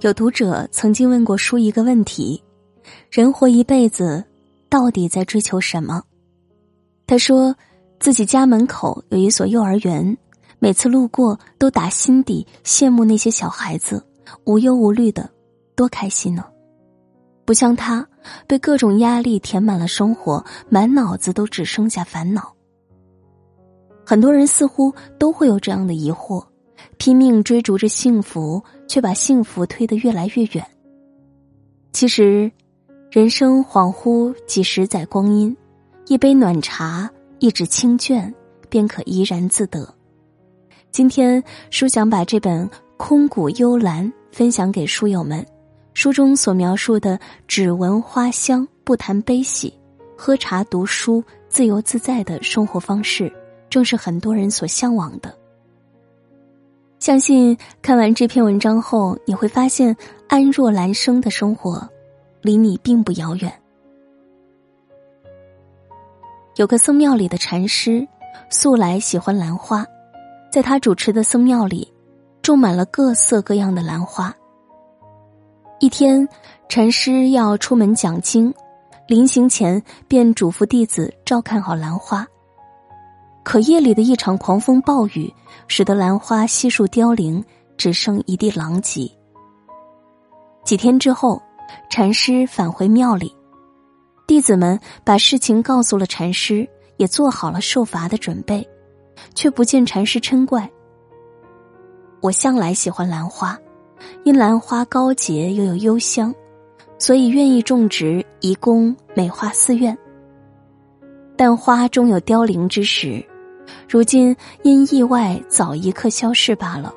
有读者曾经问过书一个问题：人活一辈子，到底在追求什么？他说，自己家门口有一所幼儿园，每次路过都打心底羡慕那些小孩子无忧无虑的，多开心呢！不像他，被各种压力填满了生活，满脑子都只剩下烦恼。很多人似乎都会有这样的疑惑。拼命追逐着幸福，却把幸福推得越来越远。其实，人生恍惚几十载光阴，一杯暖茶，一纸清卷，便可怡然自得。今天，书想把这本《空谷幽兰》分享给书友们。书中所描述的只闻花香，不谈悲喜，喝茶读书，自由自在的生活方式，正是很多人所向往的。相信看完这篇文章后，你会发现安若兰生的生活离你并不遥远。有个僧庙里的禅师，素来喜欢兰花，在他主持的僧庙里，种满了各色各样的兰花。一天，禅师要出门讲经，临行前便嘱咐弟子照看好兰花。可夜里的一场狂风暴雨，使得兰花悉数凋零，只剩一地狼藉。几天之后，禅师返回庙里，弟子们把事情告诉了禅师，也做好了受罚的准备，却不见禅师嗔怪。我向来喜欢兰花，因兰花高洁又有幽香，所以愿意种植，以供美化寺院。但花终有凋零之时。如今因意外早一刻消逝罢了，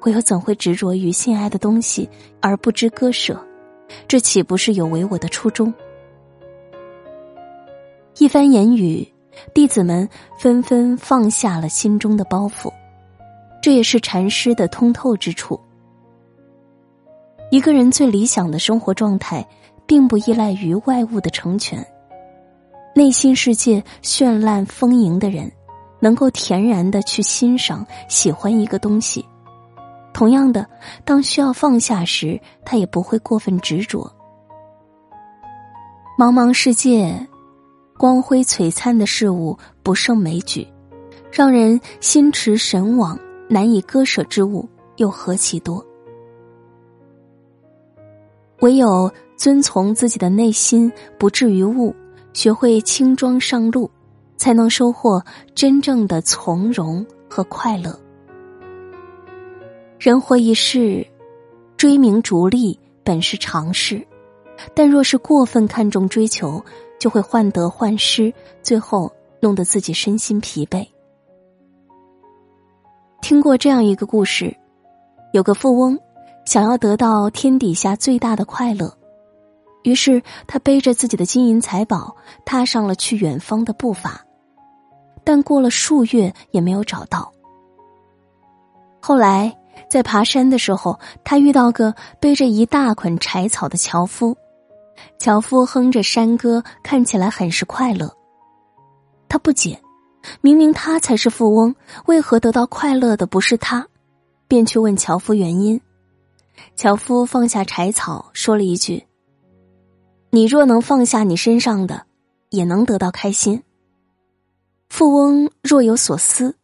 我又怎会执着于心爱的东西而不知割舍？这岂不是有违我的初衷？一番言语，弟子们纷纷放下了心中的包袱，这也是禅师的通透之处。一个人最理想的生活状态，并不依赖于外物的成全，内心世界绚烂丰盈的人。能够恬然的去欣赏、喜欢一个东西，同样的，当需要放下时，他也不会过分执着。茫茫世界，光辉璀璨的事物不胜枚举，让人心驰神往、难以割舍之物又何其多。唯有遵从自己的内心，不至于物，学会轻装上路。才能收获真正的从容和快乐。人活一世，追名逐利本是常事，但若是过分看重追求，就会患得患失，最后弄得自己身心疲惫。听过这样一个故事：有个富翁想要得到天底下最大的快乐，于是他背着自己的金银财宝，踏上了去远方的步伐。但过了数月也没有找到。后来在爬山的时候，他遇到个背着一大捆柴草的樵夫，樵夫哼着山歌，看起来很是快乐。他不解，明明他才是富翁，为何得到快乐的不是他？便去问樵夫原因。樵夫放下柴草，说了一句：“你若能放下你身上的，也能得到开心。”富翁若有所思，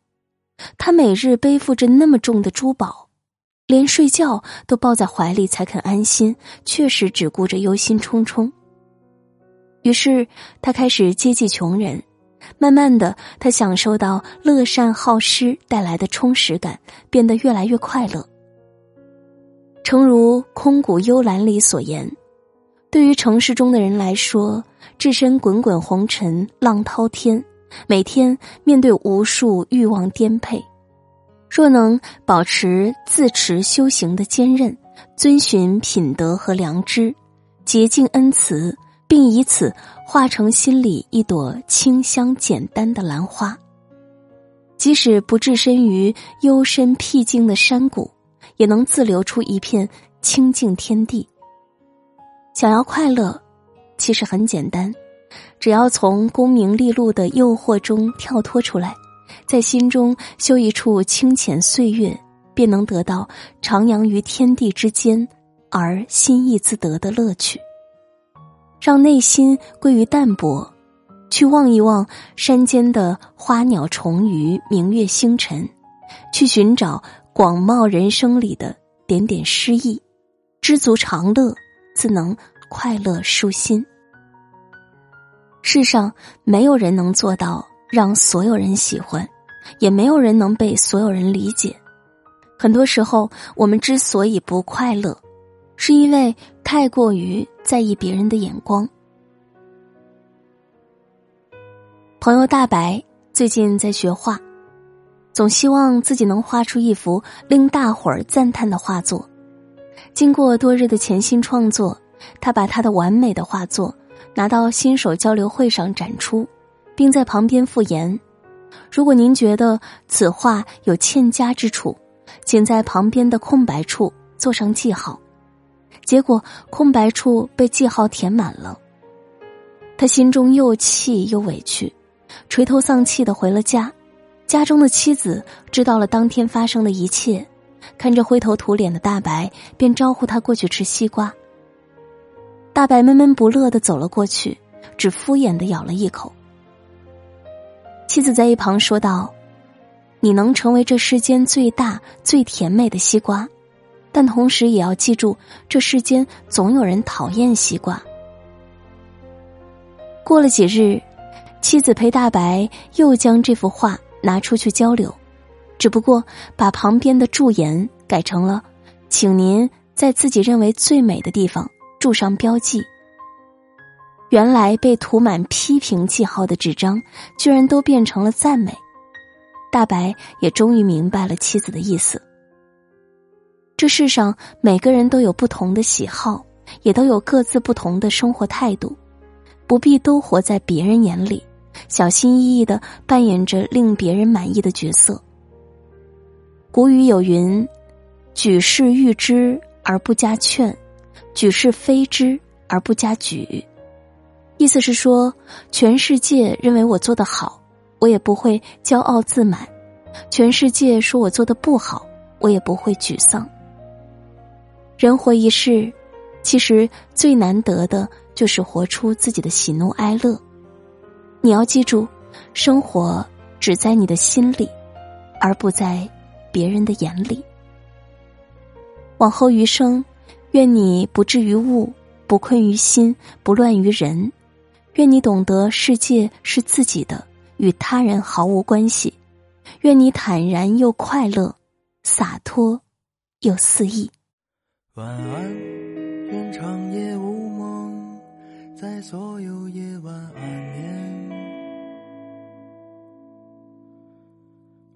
他每日背负着那么重的珠宝，连睡觉都抱在怀里才肯安心，确实只顾着忧心忡忡。于是他开始接济穷人，慢慢的，他享受到乐善好施带来的充实感，变得越来越快乐。诚如《空谷幽兰》里所言，对于城市中的人来说，置身滚滚红尘，浪滔天。每天面对无数欲望颠沛，若能保持自持修行的坚韧，遵循品德和良知，洁净恩慈，并以此化成心里一朵清香简单的兰花，即使不置身于幽深僻静的山谷，也能自留出一片清净天地。想要快乐，其实很简单。只要从功名利禄的诱惑中跳脱出来在心中修一处清浅岁月便能得到徜徉于天地之间而心意自得的乐趣。让内心归于淡泊去望一望山间的花鸟虫鱼明月星辰去寻找广袤人生里的点点诗意知足常乐自能快乐舒心。世上没有人能做到让所有人喜欢也没有人能被所有人理解。很多时候我们之所以不快乐是因为太过于在意别人的眼光。朋友大白最近在学画总希望自己能画出一幅令大伙儿赞叹的画作。经过多日的潜心创作他把他的完美的画作拿到新手交流会上展出并在旁边附言如果您觉得此画有欠佳之处请在旁边的空白处做上记号。结果空白处被记号填满了他心中又气又委屈垂头丧气的回了家。家中的妻子知道了当天发生的一切看着灰头土脸的大白便招呼他过去吃西瓜大白闷闷不乐的走了过去，只敷衍的咬了一口。妻子在一旁说道：“你能成为这世间最大、最甜美的西瓜，但同时也要记住，这世间总有人讨厌西瓜。”过了几日，妻子陪大白又将这幅画拿出去交流，只不过把旁边的注言改成了：“请您在自己认为最美的地方注上标记，原来被涂满批评记号的纸张居然都变成了赞美，大白也终于明白了妻子的意思。这世上每个人都有不同的喜好，也都有各自不同的生活态度，不必都活在别人眼里，小心翼翼的扮演着令别人满意的角色。古语有云，举世誉之而不加劝。举世非之而不加举，意思是说全世界认为我做得好，我也不会骄傲自满，全世界说我做的不好，我也不会沮丧。人活一世，其实最难得的就是活出自己的喜怒哀乐，你要记住，生活只在你的心里，而不在别人的眼里。往后余生。愿你不至于物不困于心不乱于人。愿你懂得世界是自己的与他人毫无关系。愿你坦然又快乐洒脱又肆意。晚安愿长夜无梦在所有夜晚安眠。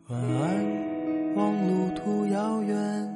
晚安望路途遥远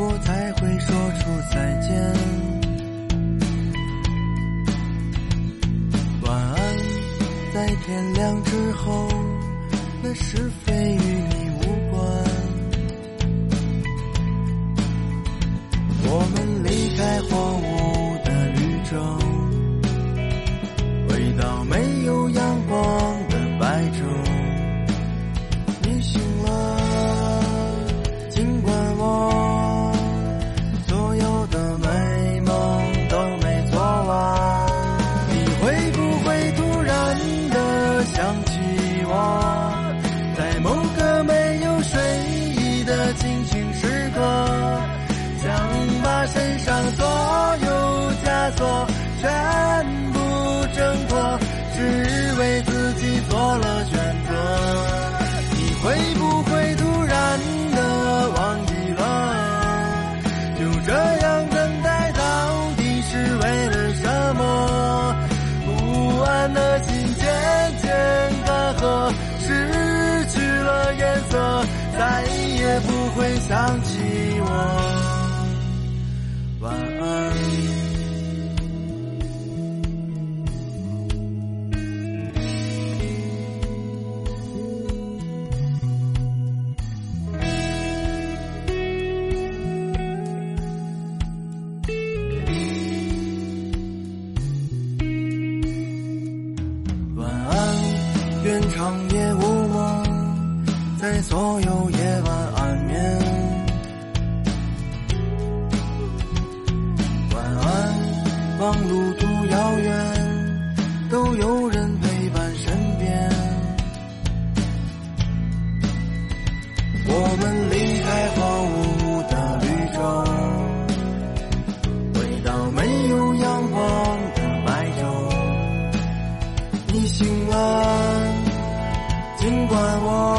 我才会说出再见晚安在天亮之后那是非与你无关我们离开荒芜长夜无梦，在所有夜晚安眠。晚安，忙碌。尽管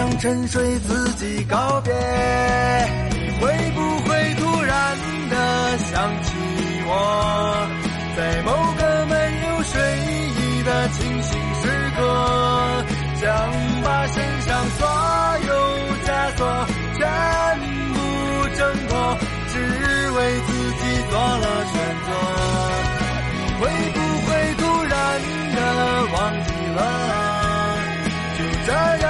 向沉睡自己告别。会不会突然的想起我，在某个没有睡意的清醒时刻？想把身上所有枷锁全部挣脱，只为自己做了选择。会不会突然的忘记了？就这样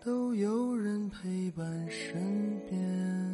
都有人陪伴身边。